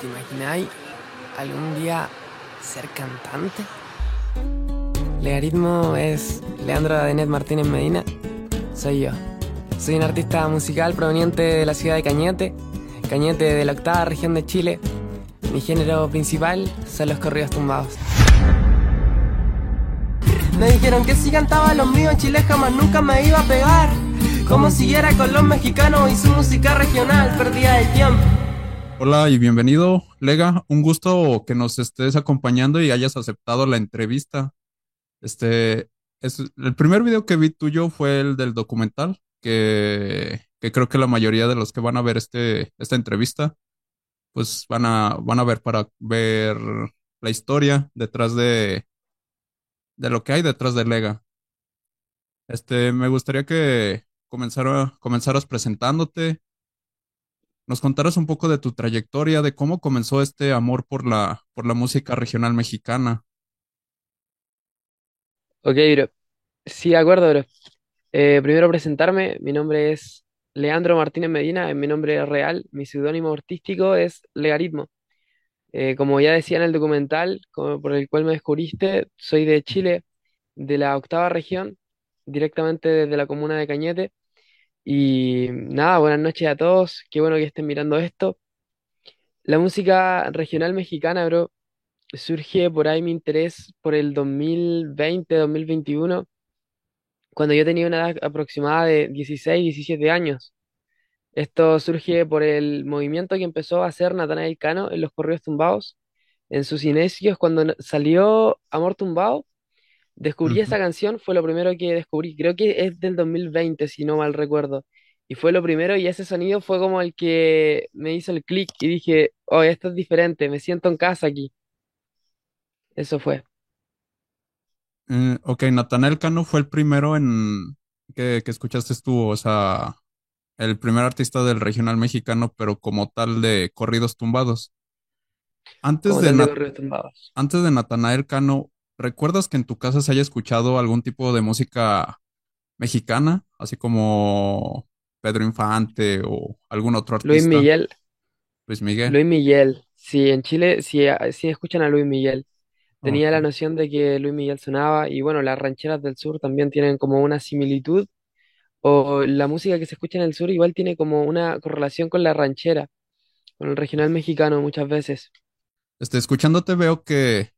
¿Te imagináis algún día ser cantante? Legaritmo es Leandro Adenet Martínez Medina. Soy yo. Soy un artista musical proveniente de la ciudad de Cañete, Cañete de la octava región de Chile. Mi género principal son los corridos tumbados. Me dijeron que si cantaba los míos en jamás nunca me iba a pegar. Como siguiera con los mexicanos y su música regional, perdía el tiempo. Hola y bienvenido, Lega. Un gusto que nos estés acompañando y hayas aceptado la entrevista. Este, es, el primer video que vi tuyo fue el del documental, que, que creo que la mayoría de los que van a ver este, esta entrevista, pues van a, van a ver para ver la historia detrás de, de lo que hay detrás de Lega. Este, me gustaría que comenzara, comenzaras presentándote, nos contaras un poco de tu trayectoria, de cómo comenzó este amor por la, por la música regional mexicana. Ok, bro. Sí, de acuerdo, bro. Eh, primero presentarme, mi nombre es Leandro Martínez Medina, es mi nombre real, mi seudónimo artístico es Legaritmo. Eh, como ya decía en el documental por el cual me descubriste, soy de Chile, de la octava región, directamente desde la comuna de Cañete. Y nada, buenas noches a todos, qué bueno que estén mirando esto. La música regional mexicana, bro, surge por ahí mi interés por el 2020, 2021, cuando yo tenía una edad aproximada de 16, 17 años. Esto surge por el movimiento que empezó a hacer Natanael Cano en los corridos tumbados. En sus inicios, cuando salió Amor Tumbado, descubrí esa canción, fue lo primero que descubrí. Creo que es del 2020, si no mal recuerdo. Y fue lo primero, y ese sonido fue como el que me hizo el clic y dije, oh, esto es diferente, me siento en casa aquí. Eso fue. Eh, ok, Natanael Cano fue el primero en que, que escuchaste tú, o sea, el primer artista del regional mexicano, pero como tal de corridos tumbados. Antes de, de Nat- corridos tumbados. antes de Natanael Cano, ¿recuerdas que en tu casa se haya escuchado algún tipo de música mexicana, así como Pedro Infante o algún otro Luis artista? Miguel, Luis Miguel. Luis Miguel. Sí, en Chile sí, sí escuchan a Luis Miguel. Tenía Ok. la noción de que Luis Miguel sonaba y bueno, las rancheras del sur también tienen como una similitud o la música que se escucha en el sur igual tiene como una correlación con la ranchera, con el regional mexicano muchas veces. Este, escuchándote veo que,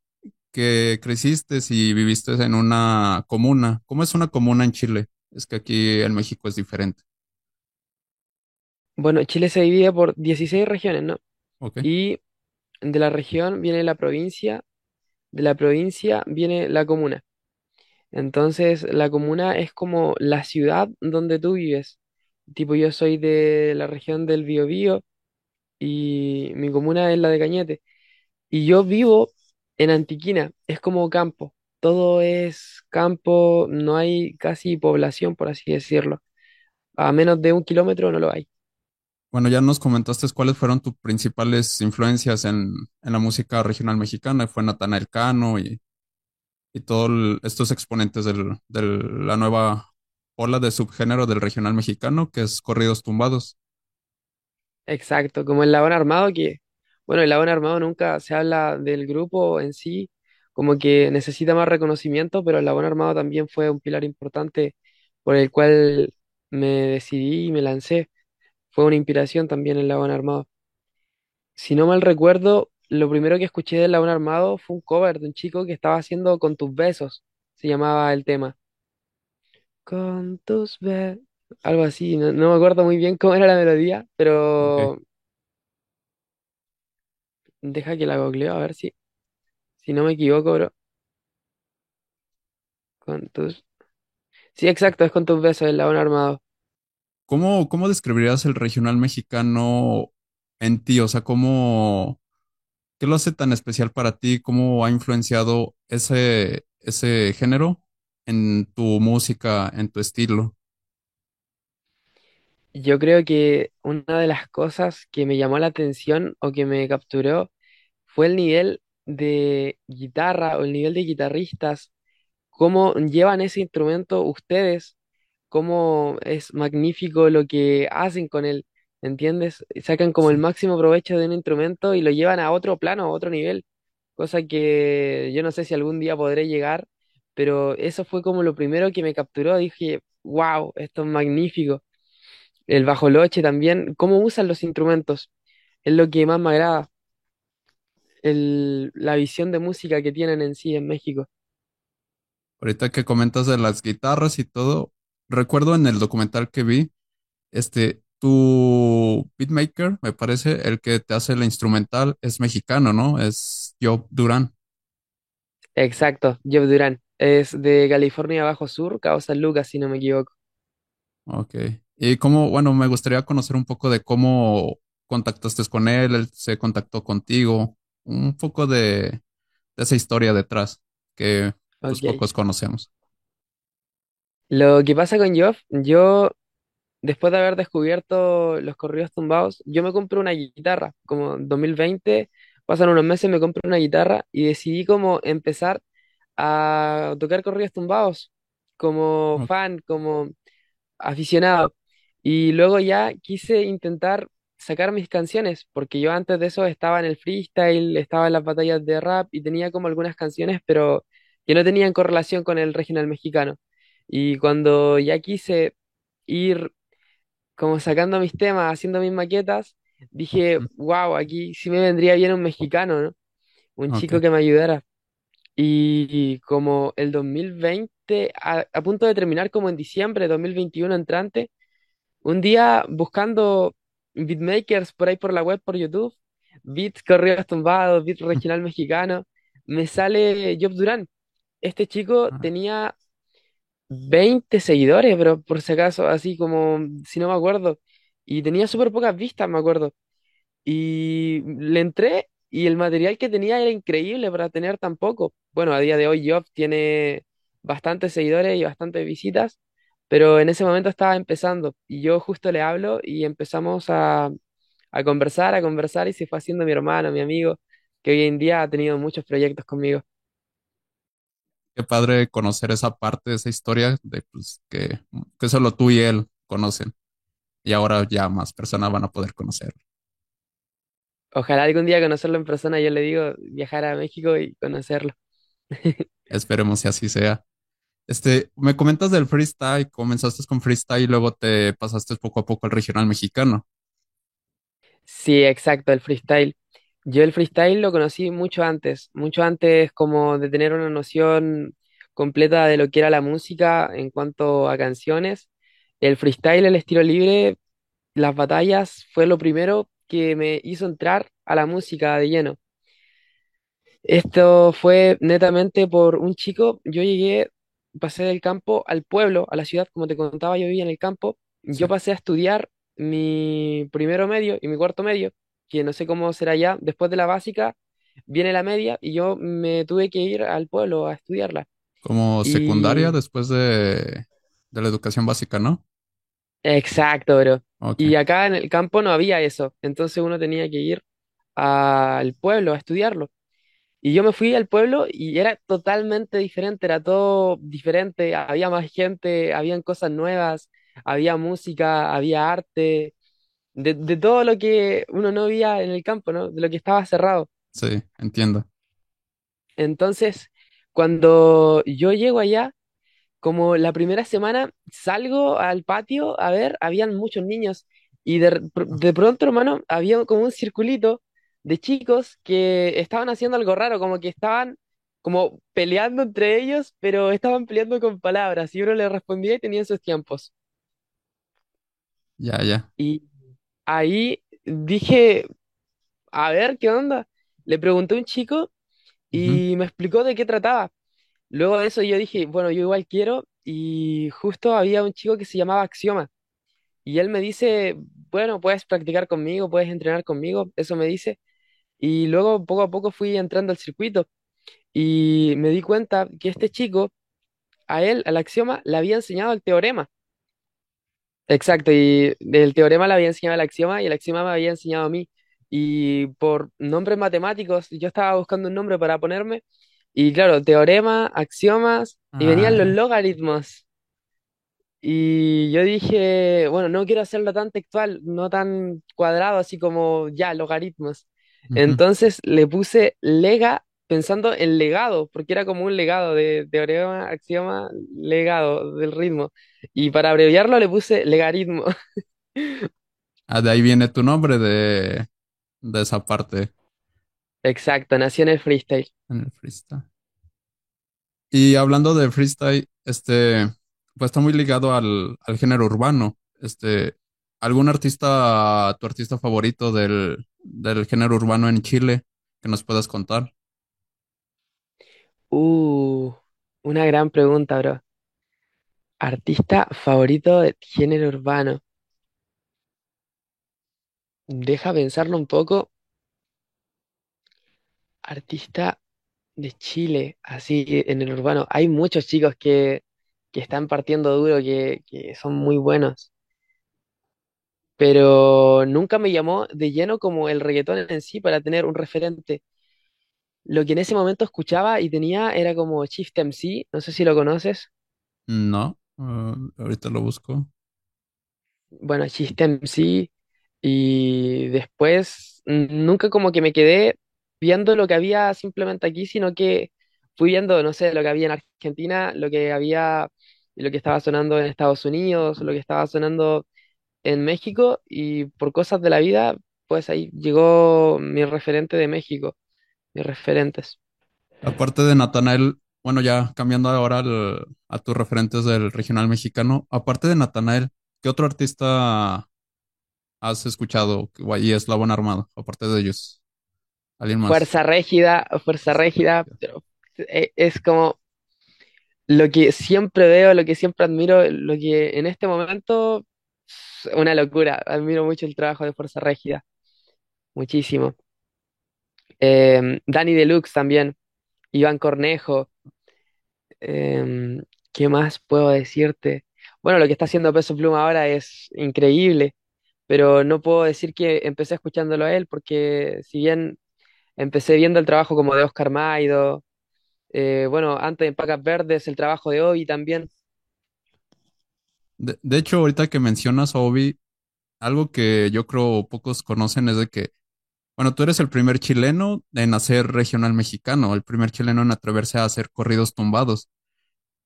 que creciste y viviste en una comuna. ¿Cómo es una comuna en Chile? Es que aquí en México es diferente. Bueno, Chile se divide por 16 regiones, ¿no? Y de la región viene la provincia, de la provincia viene la comuna. Entonces, la comuna es como la ciudad donde tú vives. Tipo, yo soy de la región del Biobío y mi comuna es la de Cañete. Y yo vivo en Antiquina, es como campo. Todo es campo, no hay casi población, por así decirlo. A menos de un kilómetro no lo hay. Bueno, ya nos comentaste cuáles fueron tus principales influencias en, en la música regional mexicana. Fue Natanael Cano y, y todos estos exponentes del, de la nueva ola de subgénero del regional mexicano, que es corridos tumbados. Exacto, como el Labón Armado, que, bueno, el Labón Armado nunca se habla del grupo en sí, como que necesita más reconocimiento, pero el Labón Armado también fue un pilar importante por el cual me decidí y me lancé. Fue una inspiración también el Labón Armado. Si no mal recuerdo, lo primero que escuché del Labón Armado fue un cover de un chico que estaba haciendo Con tus besos, se llamaba el tema. Con tus besos, algo así, no, no me acuerdo muy bien cómo era la melodía, Ok. pero deja que la googleo a ver si, si no me equivoco, bro. Con tus... Sí, exacto, es con tus besos, el Labón Armado. ¿Cómo, cómo describirías el regional mexicano en ti? O sea, ¿cómo, qué lo hace tan especial para ti? ¿Cómo ha influenciado ese, ese género en tu música, en tu estilo? Yo creo que una de las cosas que me llamó la atención o que me capturó fue el nivel de guitarra o el nivel de guitarristas, cómo llevan ese instrumento ustedes, cómo es magnífico lo que hacen con él. ¿entiendes? Sacan como el máximo provecho de un instrumento y lo llevan a otro plano, a otro nivel, cosa que yo no sé si algún día podré llegar, pero eso fue como lo primero que me capturó. Dije, wow, esto es magnífico. El bajoloche también, cómo usan los instrumentos, es lo que más me agrada, el, la visión de música que tienen en sí en México. Ahorita que comentas de las guitarras y todo, recuerdo en el documental que vi, este, tu beatmaker, me parece, el que te hace la instrumental es mexicano, ¿no? Es Job Durán. Exacto, Job Durán. Es de California Bajo Sur, Cabo San Lucas, si no me equivoco. Ok. Y cómo, bueno, me gustaría conocer un poco de cómo contactaste con él, él se contactó contigo, un poco de, de esa historia detrás que pues pocos conocemos. Lo que pasa con Job, yo, después de haber descubierto los corridos tumbados, yo me compré una guitarra, como en 2020, pasan unos meses, me compré una guitarra y decidí como empezar a tocar corridos tumbados, como fan, como aficionado. Y luego ya quise intentar sacar mis canciones, porque yo antes de eso estaba en el freestyle, estaba en las batallas de rap y tenía como algunas canciones, pero que no tenían correlación con el regional mexicano. Y cuando ya quise ir como sacando mis temas, haciendo mis maquetas, dije, wow, aquí sí me vendría bien un mexicano, ¿no? Un chico que me ayudara. Y como el 2020, a, a punto de terminar como en diciembre de 2021 entrante, un día buscando beatmakers por ahí por la web, por YouTube, beats corridos tumbados, beat regional mexicano, me sale Job Durán. Este chico tenía 20 seguidores, pero por si acaso, así como, si no me acuerdo, y tenía súper pocas vistas, me acuerdo. Y le entré y el material que tenía era increíble para tener tan poco. Bueno, a día de hoy Job tiene bastantes seguidores y bastantes visitas, pero en ese momento estaba empezando y yo justo le hablo y empezamos a, a conversar, a conversar y se fue haciendo mi hermano, mi amigo, que hoy en día ha tenido muchos proyectos conmigo. qué padre conocer esa parte de esa historia de pues, que, que solo tú y él conocen. Y ahora ya más personas van a poder conocerlo. Ojalá algún día conocerlo en persona, yo le digo, viajar a México y conocerlo. Esperemos si así sea. Este, me comentas del freestyle, comenzaste con freestyle y luego te pasaste poco a poco al regional mexicano. Sí, exacto, el freestyle. Yo el freestyle lo conocí mucho antes, mucho antes como de tener una noción completa de lo que era la música en cuanto a canciones. El freestyle, el estilo libre, las batallas fue lo primero que me hizo entrar a la música de lleno. Esto fue netamente por un chico. Yo llegué, pasé del campo al pueblo, a la ciudad, como te contaba, yo vivía en el campo. Sí. Yo pasé a estudiar mi primero medio y mi cuarto medio, que no sé cómo será ya. Después de la básica viene la media y yo me tuve que ir al pueblo a estudiarla. Como secundaria Y después de, de la educación básica, ¿no? exacto, bro. Y acá en el campo no había eso, entonces uno tenía que ir al pueblo a estudiarlo. Y yo me fui al pueblo y era totalmente diferente, era todo diferente, había más gente, habían cosas nuevas, había música, había arte, de, de todo lo que uno no veía en el campo, ¿no? De lo que estaba cerrado. sí, entiendo. Entonces, cuando yo llego allá, como la primera semana, salgo al patio a ver, habían muchos niños y de, Ah, de pronto, hermano, había como un circulito de chicos que estaban haciendo algo raro, como que estaban como peleando entre ellos, pero estaban peleando con palabras y uno le respondía y tenía sus tiempos. Ya, ya. Y ahí dije, a ver, ¿qué onda? Le pregunté a un chico Ujú. y me explicó de qué trataba. Luego de eso yo dije, bueno, yo igual quiero y justo había un chico que se llamaba Axioma. Y él me dice, bueno, puedes practicar conmigo, puedes entrenar conmigo, eso me dice. Y luego poco a poco fui entrando al circuito y me di cuenta que este chico, a él, al axioma, le había enseñado el teorema. Exacto, y el teorema le había enseñado el axioma y el axioma me había enseñado a mí. Y por nombres matemáticos, yo estaba buscando un nombre para ponerme. Y claro, teorema, axiomas, y venían los Ah, logaritmos. Y yo dije, bueno, no quiero hacerlo tan textual, no tan cuadrado, así como ya, logaritmos. Entonces le puse lega pensando en legado, porque era como un legado de teorema, axioma, legado del ritmo. Y para abreviarlo le puse legaritmo. Ah, de ahí viene tu nombre de, de esa parte Exacto, nació en el freestyle. en el freestyle. Y hablando de freestyle, este, pues está muy ligado al, al género urbano. Este, ¿algún artista, tu artista favorito del, del género urbano en Chile que nos puedas contar? Uh, una gran pregunta, bro. Artista favorito de género urbano. Deja pensarlo un poco. Artista de Chile, así en el urbano. Hay muchos chicos que, que están partiendo duro, que, que son muy buenos. Pero nunca me llamó de lleno como el reggaetón en sí para tener un referente. Lo que en ese momento escuchaba y tenía era como Shift MC, no sé si lo conoces. No, ah, ahorita lo busco. Bueno, Shift MC y después nunca como que me quedé viendo lo que había simplemente aquí, sino que fui viendo, no sé, lo que había en Argentina, lo que había, lo que estaba sonando en Estados Unidos, lo que estaba sonando en México y por cosas de la vida, pues ahí llegó mi referente de México, mis referentes. Aparte de Natanael, bueno, ya cambiando ahora al- a tus referentes del regional mexicano, aparte de Natanael, ¿qué otro artista has escuchado? Y Eslabón Armado, aparte de ellos. ¿Alguien más? Fuerza Régida, Fuerza Régida, pero e- es como lo que siempre veo, lo que siempre admiro, lo que en este momento es una locura. Admiro mucho el trabajo de Fuerza Régida, muchísimo. Eh, Dani Deluxe también, Iván Cornejo. eh, ¿qué más puedo decirte? Bueno, lo que está haciendo Peso Pluma ahora es increíble, pero no puedo decir que empecé escuchándolo a él, porque si bien empecé viendo el trabajo como de Oscar Maido, eh, bueno, antes en Pacas Verdes, el trabajo de Obi también. De, de hecho, ahorita que mencionas a Obi, algo que yo creo pocos conocen es de que, bueno, tú eres el primer chileno en hacer regional mexicano, el primer chileno en atreverse a hacer corridos tumbados,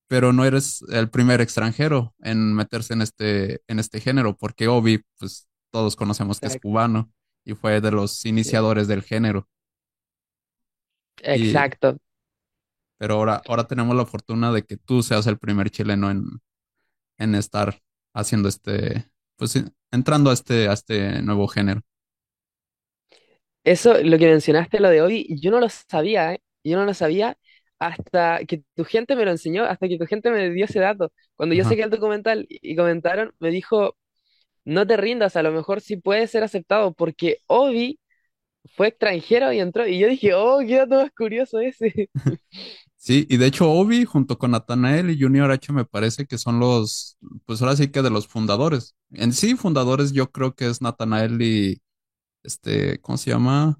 pero no eres el primer extranjero en meterse en este, en este género, porque Obi, pues todos conocemos que es cubano y fue de los sí. iniciadores del género. Y, Exacto. pero ahora, ahora tenemos la fortuna de que tú seas el primer chileno en, en estar haciendo este, pues entrando a este, a este nuevo género. Eso, lo que mencionaste, lo de Obi, yo no lo sabía, ¿eh? Yo no lo sabía hasta que tu gente me lo enseñó, hasta que tu gente me dio ese dato. Cuando yo Ajá. saqué el documental y y comentaron, me dijo, no te rindas, a lo mejor sí puede ser aceptado, porque Obi fue extranjero y entró, y yo dije, oh, qué dato más curioso ese. Sí, y de hecho Obi junto con Natanael y Junior H me parece que son los, pues ahora sí que de los fundadores. En sí, fundadores yo creo que es Natanael y este, ¿cómo se llama?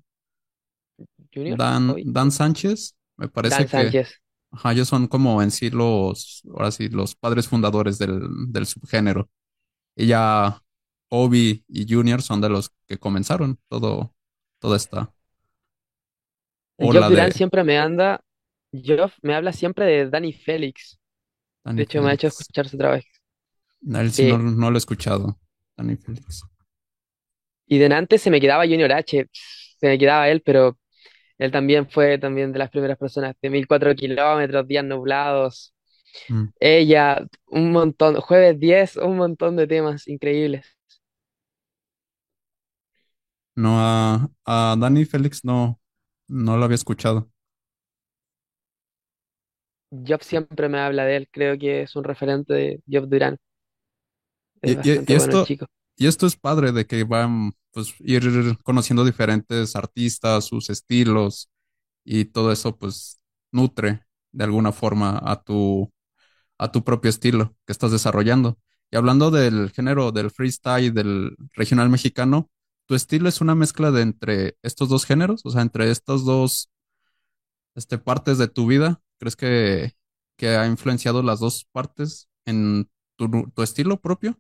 ¿Junior? Dan. Dan Sánchez. Me Dan parece que, Sánchez. ajá, ellos son como en sí los, ahora sí, los padres fundadores del, del subgénero. Y ya Obi y Junior son de los que comenzaron todo, toda esta ola de siempre me anda, Geoff me habla siempre de Danny Félix. De hecho, me ha hecho Félix. escuchar su trabajo. A él sí no, Sí. no lo he escuchado. Danny Félix. Y de antes se me quedaba Junior H, se me quedaba él, pero él también fue también de las primeras personas de 1004 kilómetros, días nublados. Mm. Ella, un montón, jueves 10 un montón de temas increíbles. No, a, a Danny Félix no, no lo había escuchado. Job siempre me habla de él, creo que es un referente de Job Durán. Es y- bueno esto, chico. y esto es padre de que van pues ir conociendo diferentes artistas, sus estilos y todo eso pues nutre de alguna forma a tu, a tu propio estilo que estás desarrollando. Y hablando del género del freestyle, del regional mexicano, ¿tu estilo es una mezcla de entre estos dos géneros? O sea, entre estas dos este, partes de tu vida? ¿Crees que, que ha influenciado las dos partes en tu, tu estilo propio.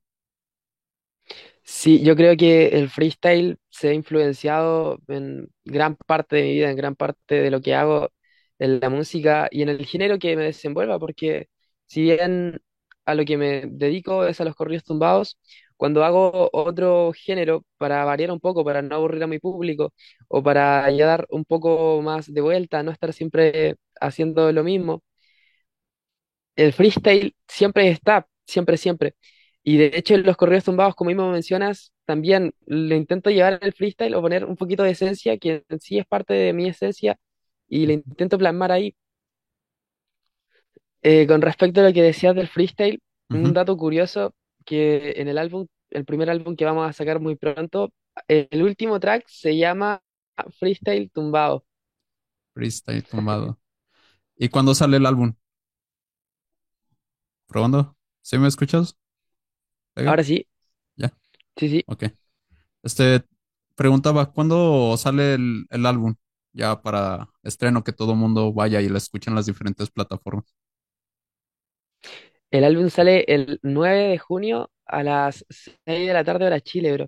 Sí, yo creo que el freestyle se ha influenciado en gran parte de mi vida, en gran parte de lo que hago en la música y en el género que me desenvuelva, porque si bien a lo que me dedico es a los corridos tumbados, cuando hago otro género para variar un poco, para no aburrir a mi público o para ya dar un poco más de vuelta, no estar siempre haciendo lo mismo, el freestyle siempre está, siempre, siempre. Y de hecho, en los corridos tumbados, como mismo mencionas, también le intento llevar el freestyle o poner un poquito de esencia, que en sí es parte de mi esencia, y le intento plasmar ahí. Eh, con respecto a lo que decías del freestyle, un dato curioso, que en el álbum, el primer álbum que vamos a sacar muy pronto, el último track se llama Freestyle Tumbado. Freestyle tumbado. ¿Y cuándo sale el álbum? ¿Probando? ¿Sí me escuchas? Ahora sí, Ya, sí, sí. ok. Este, preguntaba, ¿cuándo sale el, el álbum? Ya para estreno, que todo mundo vaya y lo escuche en las diferentes plataformas. El álbum sale el 9 de junio a las 6 de la tarde hora Chile, bro.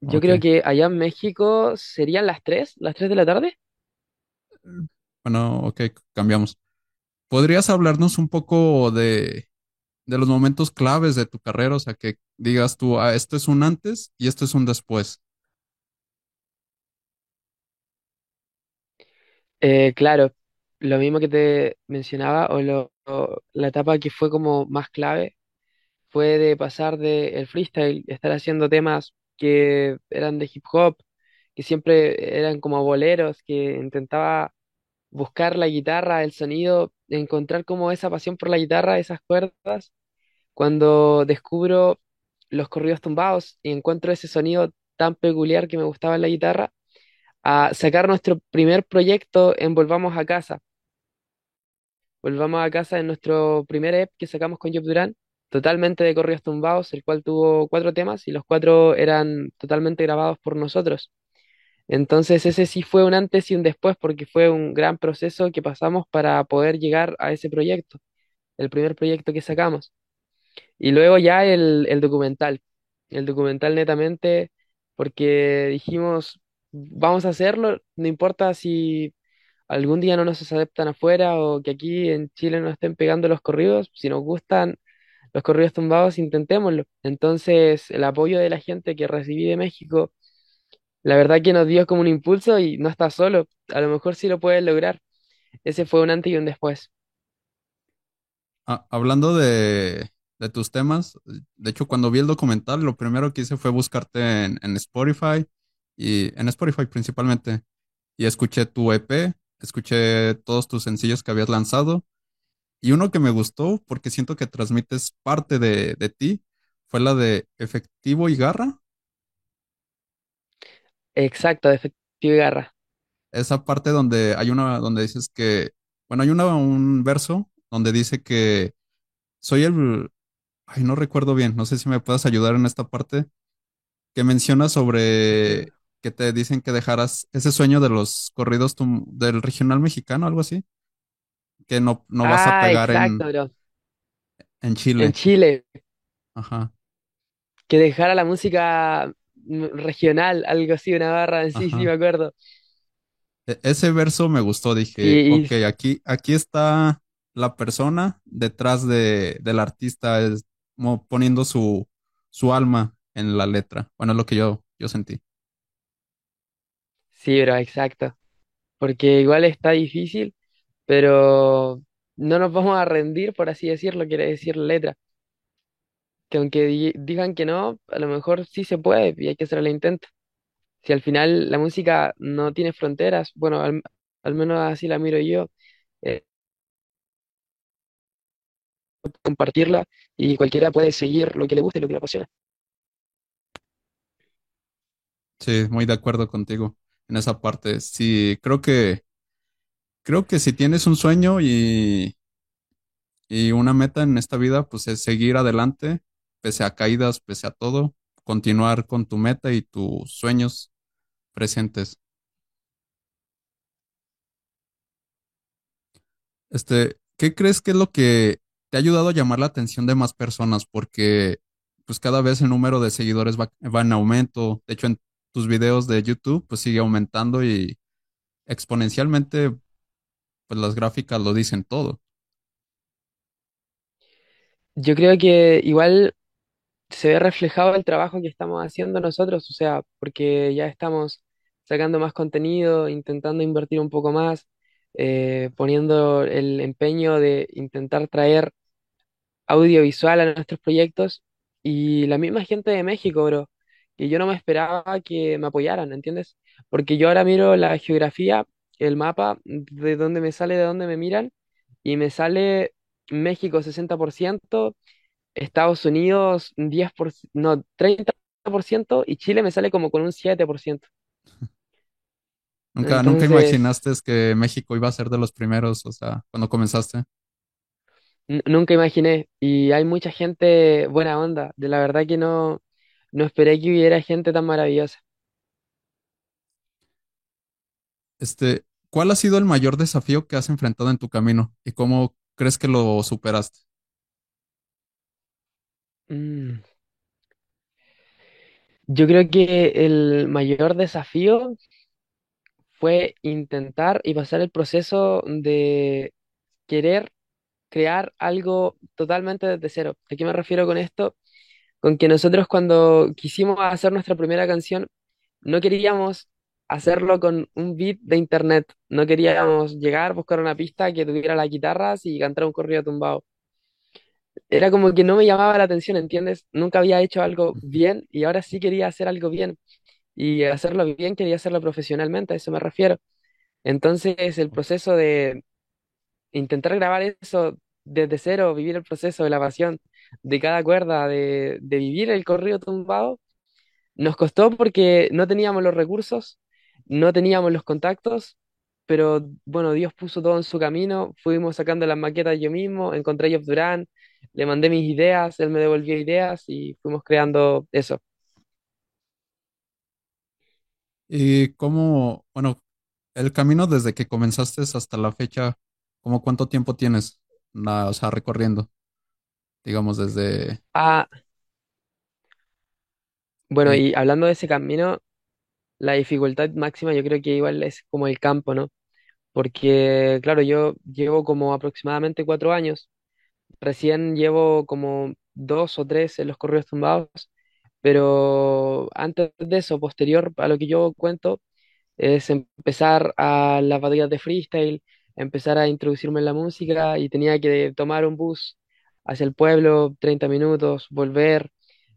Yo creo que allá en México serían las 3, las 3 de la tarde. Bueno, ok, cambiamos. ¿Podrías hablarnos un poco de, de los momentos claves de tu carrera? O sea, que digas tú, ah, esto es un antes y esto es un después. Eh, claro, lo mismo que te mencionaba, o, lo- o la etapa que fue como más clave, fue de pasar de el freestyle, estar haciendo temas que eran de hip hop, que siempre eran como boleros, que intentaba buscar la guitarra, el sonido, encontrar como esa pasión por la guitarra, esas cuerdas, cuando descubro los corridos tumbados y encuentro ese sonido tan peculiar que me gustaba en la guitarra, a sacar nuestro primer proyecto en Volvamos a Casa. Volvamos a Casa en nuestro primer EP que sacamos con Job Durán, totalmente de corridos tumbados, el cual tuvo cuatro temas y los cuatro eran totalmente grabados por nosotros. Entonces ese sí fue un antes y un después porque fue un gran proceso que pasamos para poder llegar a ese proyecto, el primer proyecto que sacamos. Y luego ya el, el documental, el documental netamente porque dijimos, vamos a hacerlo, no importa si algún día no nos aceptan afuera o que aquí en Chile nos estén pegando los corridos, si nos gustan los corridos tumbados, intentémoslo. Entonces el apoyo de la gente que recibí de México la verdad que nos dio como un impulso y no estás solo. A lo mejor sí lo puedes lograr. Ese fue un antes y un después. Ah, hablando de, de tus temas, de hecho, cuando vi el documental, lo primero que hice fue buscarte en, en Spotify y en Spotify principalmente. Y escuché tu EP, escuché todos tus sencillos que habías lanzado. Y uno que me gustó, porque siento que transmites parte de, de ti, fue la de Efectivo y Garra. Exacto, de efectivo y garra. Esa parte donde hay una, donde dices que, bueno, hay una, un verso donde dice que soy el, ay, no recuerdo bien, no sé si me puedes ayudar en esta parte, que menciona sobre que te dicen que dejaras ese sueño de los corridos del regional mexicano, algo así, que no, no vas a Ah, pegar exacto, en, bro. en En Chile. Chile, Ajá, que dejara la música regional, algo así, una barra, sí, sí, me acuerdo. E- ese verso me gustó, dije, ok, aquí, aquí está la persona detrás de, del artista, es como poniendo su, su alma en la letra. Bueno, es lo que yo, yo sentí. sí, bro, exacto. Porque igual está difícil, pero no nos vamos a rendir, por así decirlo, quiere decir la letra. Que aunque di- digan que no, a lo mejor sí se puede y hay que hacer el intento. Si al final la música no tiene fronteras, bueno, al, al menos así la miro yo, eh, compartirla y cualquiera puede seguir lo que le guste, lo que le apasiona. Sí, muy de acuerdo contigo en esa parte. Sí, creo que, creo que si tienes un sueño y, y una meta en esta vida, pues es seguir adelante, pese a caídas, pese a todo, continuar con tu meta y tus sueños presentes. Este, ¿qué crees que es lo que te ha ayudado a llamar la atención de más personas porque pues cada vez el número de seguidores va, va en aumento. De hecho, en tus videos de YouTube pues sigue aumentando y exponencialmente pues las gráficas lo dicen todo. Yo creo que igual se ve reflejado el trabajo que estamos haciendo nosotros, o sea, porque ya estamos sacando más contenido, intentando invertir un poco más, eh, poniendo el empeño de intentar traer audiovisual a nuestros proyectos y la misma gente de México, bro, que yo no me esperaba que me apoyaran, ¿entiendes? Porque yo ahora miro la geografía, el mapa de dónde me sale, de dónde me miran y me sale México 60%, Estados Unidos 10%, no, 30% y Chile me sale como con un 7%. Nunca, nunca Entonces, imaginaste que México iba a ser de los primeros, o sea, cuando comenzaste. nunca imaginé y hay mucha gente buena onda, de la verdad que no, no esperé que hubiera gente tan maravillosa. Este, ¿cuál ha sido el mayor desafío que has enfrentado en tu camino y cómo crees que lo superaste? Mm, Yo creo que el mayor desafío fue intentar y pasar el proceso de querer crear algo totalmente desde cero. ¿A qué me refiero con esto? Con que nosotros cuando quisimos hacer nuestra primera canción, no queríamos hacerlo con un beat de internet, no queríamos llegar, buscar una pista que tuviera las guitarras y cantar un corrido tumbado. Era como que no me llamaba la atención, ¿entiendes? Nunca había hecho algo bien y ahora sí quería hacer algo bien. Y hacerlo bien quería hacerlo profesionalmente, a eso me refiero. Entonces, el proceso de intentar grabar eso desde cero, vivir el proceso de la pasión de cada cuerda, de, de vivir el corrido tumbado, nos costó porque no teníamos los recursos, no teníamos los contactos, pero bueno, Dios puso todo en su camino, fuimos sacando las maquetas yo mismo, encontré a Job Durán, le mandé mis ideas, él me devolvió ideas y fuimos creando eso. Y cómo, bueno, el camino desde que comenzaste hasta la fecha, ¿cómo cuánto tiempo tienes, la- o sea, recorriendo, digamos, desde... Ah, bueno, y hablando de ese camino, la dificultad máxima yo creo que igual es como el campo, ¿no? Porque, claro, yo llevo como aproximadamente cuatro años, recién llevo como dos o tres en los correos tumbados, pero antes de eso, posterior a lo que yo cuento, es empezar a las batallas de freestyle, empezar a introducirme en la música y tenía que tomar un bus hacia el pueblo, 30 minutos, volver,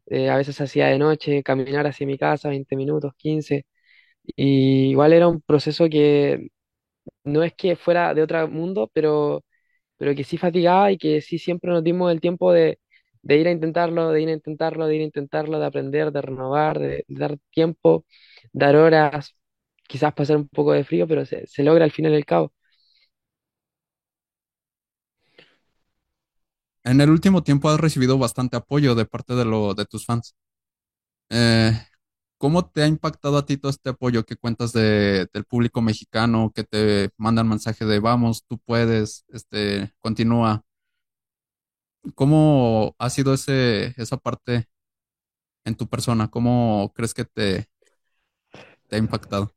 eh, a veces hacía de noche, caminar hacia mi casa, 20 minutos, 15 y igual era un proceso que no es que fuera de otro mundo, pero, pero que sí fatigaba y que sí siempre nos dimos el tiempo de, de ir a intentarlo, de ir a intentarlo, de ir a intentarlo, de aprender, de renovar, de, dar tiempo, dar horas, quizás pasar un poco de frío, pero se, se logra al final el cabo. en el último tiempo has recibido bastante apoyo de parte de, lo, de tus fans. Eh, ¿cómo te ha impactado a ti todo este apoyo que cuentas de, del público mexicano, que te mandan mensaje de vamos, tú puedes, este, continúa? ¿Cómo ha sido ese, esa parte en tu persona? ¿Cómo crees que te, te ha impactado?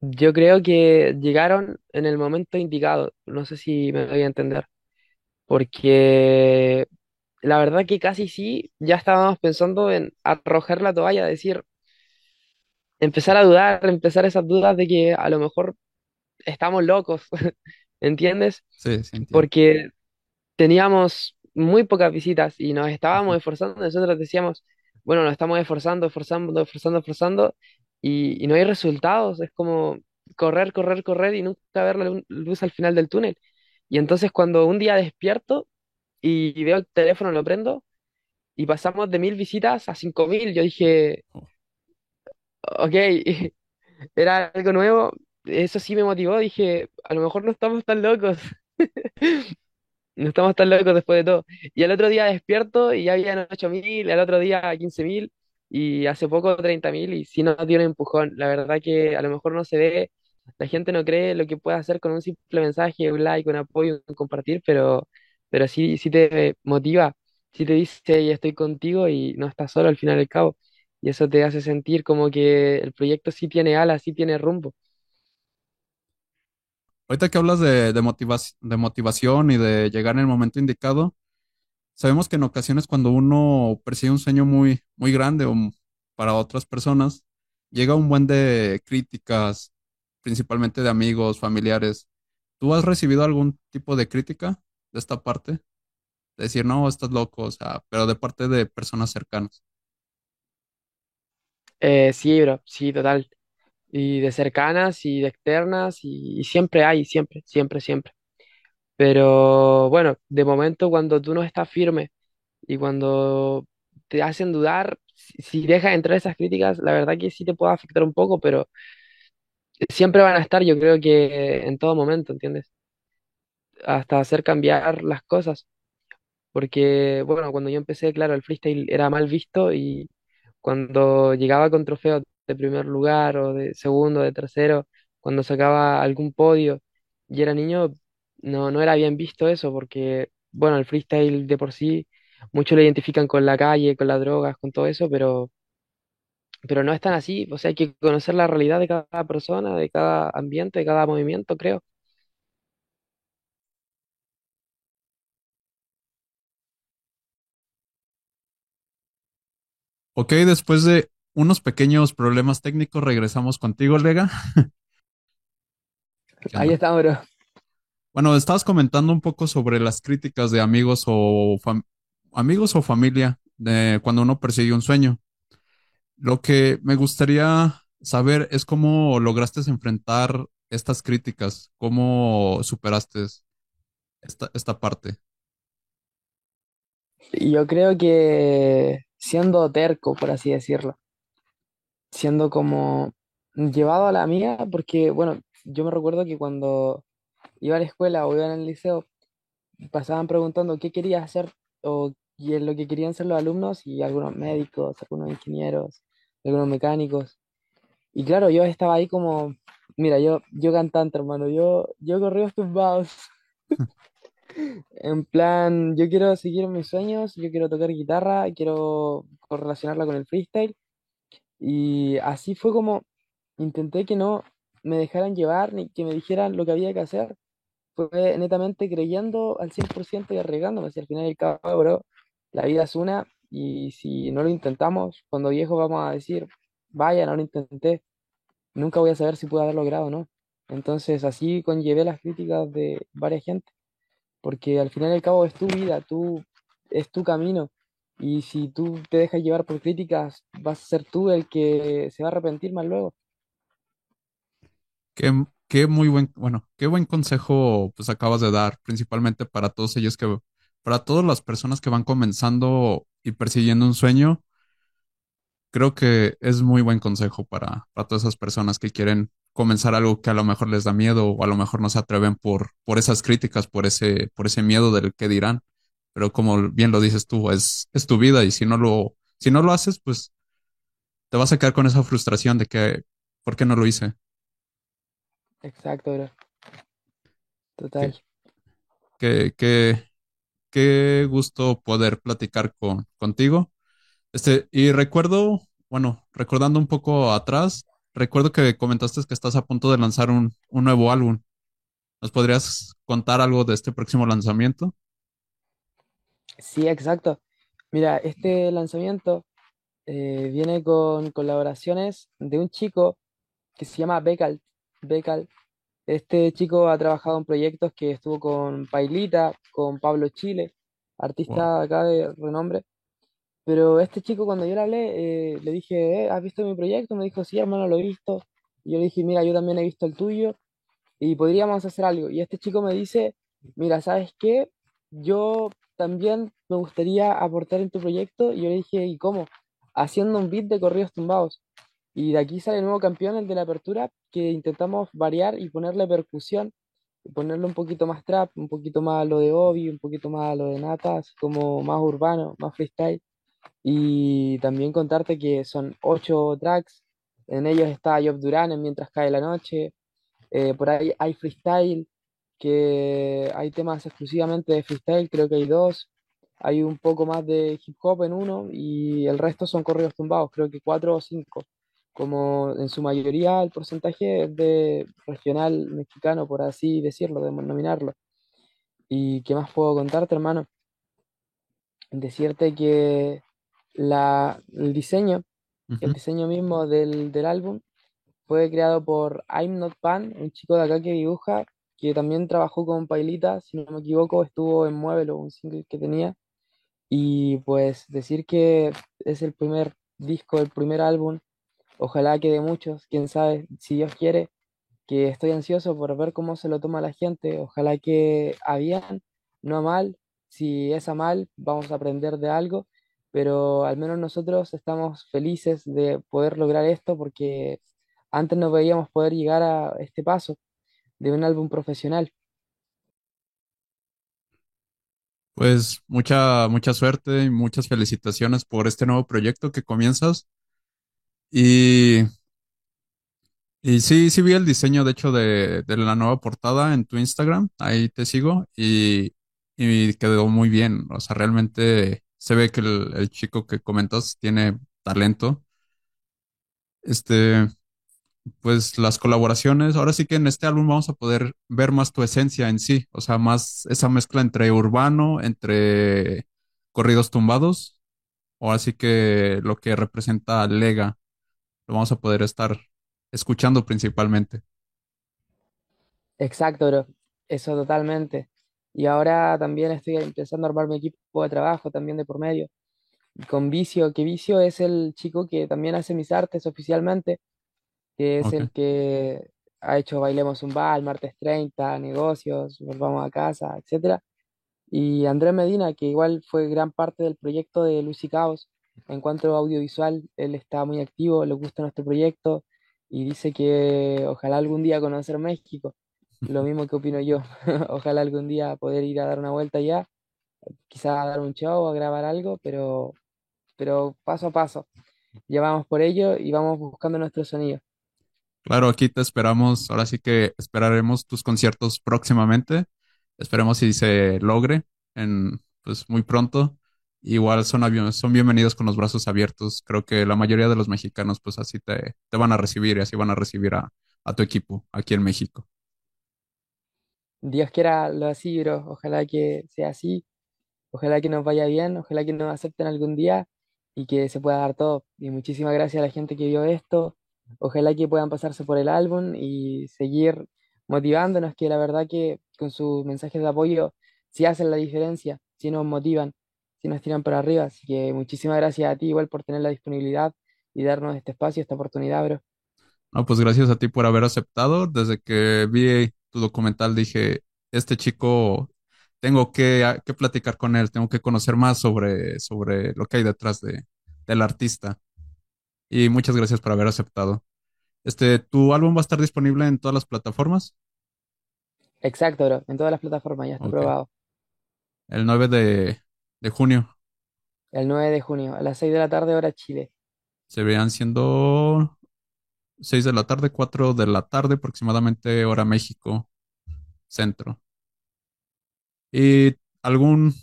Yo creo que llegaron en el momento indicado, no sé si me voy a entender, porque la verdad que casi sí, ya estábamos pensando en arrojar la toalla, decir, empezar a dudar, empezar esas dudas de que a lo mejor estamos locos, ¿entiendes? Sí, sí, entiendo. Porque teníamos muy pocas visitas y nos estábamos esforzando, nosotros decíamos, bueno, nos estamos esforzando, esforzando, esforzando, esforzando y, y no hay resultados, es como correr, correr, correr y nunca ver la lu- luz al final del túnel. Y entonces cuando un día despierto y veo el teléfono, lo prendo y pasamos de mil visitas a cinco mil, yo dije, ok, era algo nuevo, eso sí me motivó, dije, a lo mejor no estamos tan locos. No estamos tan locos después de todo. Y el otro día despierto y ya habían 8.000, el otro día 15.000 y hace poco 30.000 y si no tiene un empujón. La verdad que a lo mejor no se ve, la gente no cree lo que puede hacer con un simple mensaje, un like, un apoyo, un compartir, pero pero sí, sí te motiva, sí te dice, ya estoy contigo y no estás solo al final al cabo. Y eso te hace sentir como que el proyecto sí tiene alas, sí tiene rumbo. Ahorita que hablas de, de, motivas- de motivación y de llegar en el momento indicado, sabemos que en ocasiones cuando uno persigue un sueño muy, muy grande o para otras personas, llega un buen de críticas, principalmente de amigos, familiares. ¿Tú has recibido algún tipo de crítica de esta parte? De decir, no, estás loco, o sea, pero de parte de personas cercanas. Eh, sí, bro, sí, total. Y de cercanas y de externas y, siempre hay, siempre, siempre, siempre. Pero bueno, de momento cuando tú no estás firme y cuando te hacen dudar, si, si dejas entrar esas críticas, la verdad que sí te puede afectar un poco, pero siempre van a estar, yo creo que en todo momento, ¿entiendes? Hasta hacer cambiar las cosas. Porque, bueno, cuando yo empecé, claro, el freestyle era mal visto y cuando llegaba con trofeos de primer lugar o de segundo, de tercero, cuando sacaba algún podio y era niño, no, no era bien visto eso porque, bueno, el freestyle de por sí, muchos lo identifican con la calle, con las drogas, con todo eso, pero, pero no es tan así. O sea, hay que conocer la realidad de cada persona, de cada ambiente, de cada movimiento, creo. Ok, después de unos pequeños problemas técnicos, regresamos contigo, Lega. ¿Qué Ahí está, bro. Bueno, estabas comentando un poco sobre las críticas de amigos o amigos o familia de cuando uno persigue un sueño. Lo que me gustaría saber es cómo lograste enfrentar estas críticas, cómo superaste esta, esta parte. Yo creo que siendo terco, por así decirlo, siendo como llevado a la mía, porque bueno, yo me recuerdo que cuando iba a la escuela o iba el liceo, pasaban preguntando qué quería hacer o y es lo que querían ser los alumnos y algunos médicos, algunos ingenieros, algunos mecánicos. Y claro, yo estaba ahí como, mira, yo, yo cantante, hermano, yo, yo corridos tumbados. En plan, yo quiero seguir mis sueños, yo quiero tocar guitarra, quiero correlacionarla con el freestyle. Y así fue como intenté que no me dejaran llevar ni que me dijeran lo que había que hacer. Fue netamente creyendo al 100% y arriesgándome. Si al final al cabo, la vida es una y si no lo intentamos, cuando viejo vamos a decir, vaya, no lo intenté, nunca voy a saber si pude haber logrado o no. Entonces así conllevé las críticas de varias gente porque al final y al cabo es tu vida, tú, es tu camino, y si tú te dejas llevar por críticas, vas a ser tú el que se va a arrepentir más luego. Qué, qué muy buen, bueno, qué buen consejo pues acabas de dar, principalmente para todos ellos que, para todas las personas que van comenzando y persiguiendo un sueño. Creo que es muy buen consejo para, para todas esas personas que quieren comenzar algo que a lo mejor les da miedo o a lo mejor no se atreven por, por esas críticas, por ese, por ese miedo del que dirán. Pero como bien lo dices tú, es, es tu vida y si no lo, si no lo haces, pues te vas a quedar con esa frustración de que, ¿por qué no lo hice? Exacto, bro. Total. qué, qué, qué gusto poder platicar con, contigo. Este, y recuerdo, bueno, recordando un poco atrás, recuerdo que comentaste que estás a punto de lanzar un, un nuevo álbum. ¿Nos podrías contar algo de este próximo lanzamiento? Sí, exacto. Mira, este lanzamiento eh, viene con colaboraciones de un chico que se llama Bekal. Bekal. Este chico ha trabajado en proyectos que estuvo con Pailita, con Pablo Chile, Wow. artista acá de renombre. Pero este chico cuando yo le hablé, eh, le dije, "Eh, ¿has visto mi proyecto? Me dijo, sí, hermano, lo he visto. Y yo le dije, mira, yo también he visto el tuyo y podríamos hacer algo. Y este chico me dice, mira, ¿sabes qué? Yo también me gustaría aportar en tu proyecto. Y yo le dije, ¿y cómo? Haciendo un beat de corridos tumbados. Y de aquí sale el nuevo campeón, el de la apertura, que intentamos variar y ponerle percusión, ponerle un poquito más trap, un poquito más lo de Obi, un poquito más lo de Nata, así como más urbano, más freestyle. Y también contarte que son ocho tracks, en ellos está Job Duran en Mientras cae la noche, eh, por ahí hay freestyle, que hay temas exclusivamente de freestyle, creo que hay dos, hay un poco más de hip hop en uno y el resto son corridos tumbados, creo que cuatro o cinco. Como en su mayoría el porcentaje es de regional mexicano, por así decirlo, de denominarlo. ¿Y qué más puedo contarte, hermano? Decirte que la, el diseño, el diseño mismo del, del álbum fue creado por I'm Not Pan, un chico de acá que dibuja, que también trabajó con Pailita, si no me equivoco, estuvo en Muévelo, un single que tenía. Y pues decir que es el primer disco, el primer álbum, ojalá que de muchos, quién sabe, si Dios quiere, que estoy ansioso por ver cómo se lo toma la gente, ojalá que a bien, no a mal, si es a mal, vamos a aprender de algo, pero al menos nosotros estamos felices de poder lograr esto porque antes no veíamos poder llegar a este paso de un álbum profesional. Pues mucha, mucha suerte y muchas felicitaciones por este nuevo proyecto que comienzas. Y, y sí, sí vi el diseño, de hecho, de, de la nueva portada en tu Instagram. Ahí te sigo y, y quedó muy bien. O sea, realmente se ve que el, chico que comentas tiene talento. Este, pues las colaboraciones, ahora sí que en este álbum vamos a poder ver más tu esencia en sí, o sea, más esa mezcla entre urbano, entre corridos tumbados, o así que lo que representa Lega, lo vamos a poder estar escuchando principalmente. Exacto, bro, eso totalmente. Y ahora también estoy empezando a armar mi equipo de trabajo también de por medio. Con Vicio, que Vicio es el chico que también hace mis artes oficialmente que es el que ha hecho Bailemos un Bal, Martes 30, Negocios, Volvamos a Casa, etcétera. Y Andrés Medina, que igual fue gran parte del proyecto de Luz y Caos. En cuanto a audiovisual, él está muy activo, le gusta nuestro proyecto y dice que ojalá algún día conocer México. Lo mismo que opino yo. Ojalá algún día poder ir a dar una vuelta allá, quizá a dar un show, a grabar algo, pero, pero paso a paso. Ya vamos por ello y vamos buscando nuestro sonido. Claro, aquí te esperamos, ahora sí que esperaremos tus conciertos próximamente, esperemos si se logre en, pues muy pronto. Igual son, son bienvenidos con los brazos abiertos. Creo que la mayoría de los mexicanos pues así te, te van a recibir y así van a recibir a, a tu equipo aquí en México. Dios quiera lo así, bro. Ojalá que sea así. Ojalá que nos vaya bien. Ojalá que nos acepten algún día y que se pueda dar todo. Y muchísimas gracias a la gente que vio esto. Ojalá que puedan pasarse por el álbum y seguir motivándonos, que la verdad que con sus mensajes de apoyo sí hacen la diferencia, sí nos motivan, sí nos tiran para arriba. Así que muchísimas gracias a ti igual por tener la disponibilidad y darnos este espacio, esta oportunidad, bro. No, pues gracias a ti por haber aceptado. Desde que vi tu documental dije, este chico, tengo que, a- que platicar con él, tengo que conocer más sobre, sobre lo que hay detrás de, del artista. Y muchas gracias por haber aceptado. Este, ¿tu álbum va a estar disponible en todas las plataformas? Exacto, bro. En todas las plataformas ya está probado. El 9 de, de junio. El 9 de junio a las 6 de la tarde, hora Chile. Se vean siendo 6 de la tarde, 4 de la tarde, aproximadamente hora México, centro. ¿Y algún,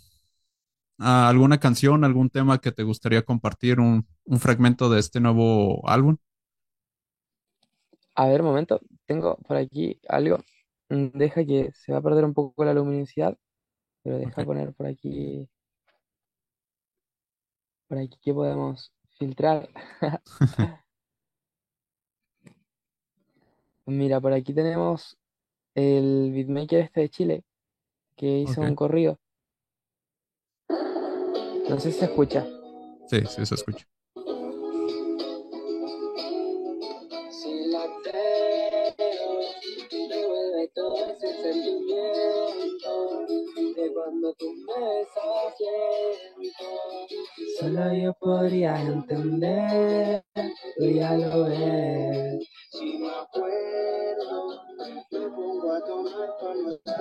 ah, alguna canción, algún tema que te gustaría compartir, un, un fragmento de este nuevo álbum? A ver, momento, tengo por aquí algo. Mm, Deja que se va a perder un poco la luminosidad, pero deja poner por aquí, por aquí que podemos filtrar. Mira, por aquí tenemos el beatmaker este de Chile que hizo Ok. un corrido. No sé si se escucha. Sí, sí, se escucha. Si la veo, devuelve todo ese sentimiento de cuando tú me besas siento. Solo yo podría entender, tú ya lo ves.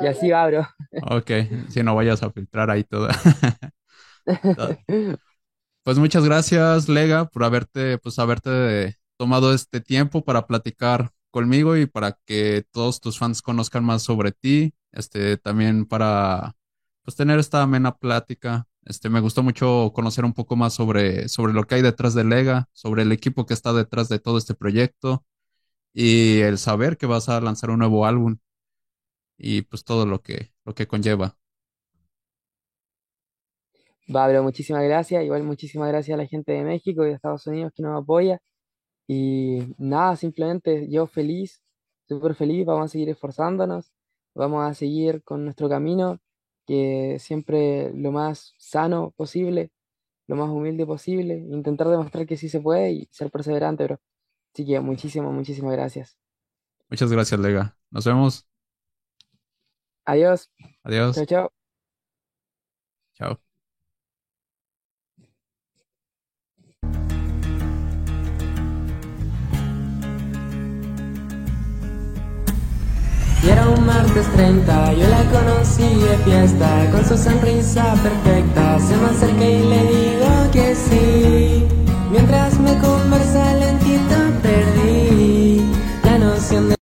Y así va, bro. Ok, si no vayas a filtrar ahí todo. Pues muchas gracias, Lega, por haberte, pues haberte tomado este tiempo para platicar conmigo y para que todos tus fans conozcan más sobre ti, este, también para pues tener esta amena plática. Este, me gustó mucho conocer un poco más sobre, sobre lo que hay detrás de Lega, sobre el equipo que está detrás de todo este proyecto y el saber que vas a lanzar un nuevo álbum y pues todo lo que, lo que conlleva. Va, pero muchísimas gracias. Igual muchísimas gracias a la gente de México y de Estados Unidos que nos apoya. Y nada, simplemente yo feliz, súper feliz. Vamos a seguir esforzándonos. Vamos a seguir con nuestro camino, que siempre lo más sano posible, lo más humilde posible. Intentar demostrar que sí se puede y ser perseverante, bro. Así que muchísimas, muchísimas gracias. Muchas gracias, Lega. Nos vemos. Adiós. Adiós. Chao, chao. Chao. Y era un martes 30, yo la conocí de fiesta, con su sonrisa perfecta, se me acerca y le digo que sí, mientras me conversa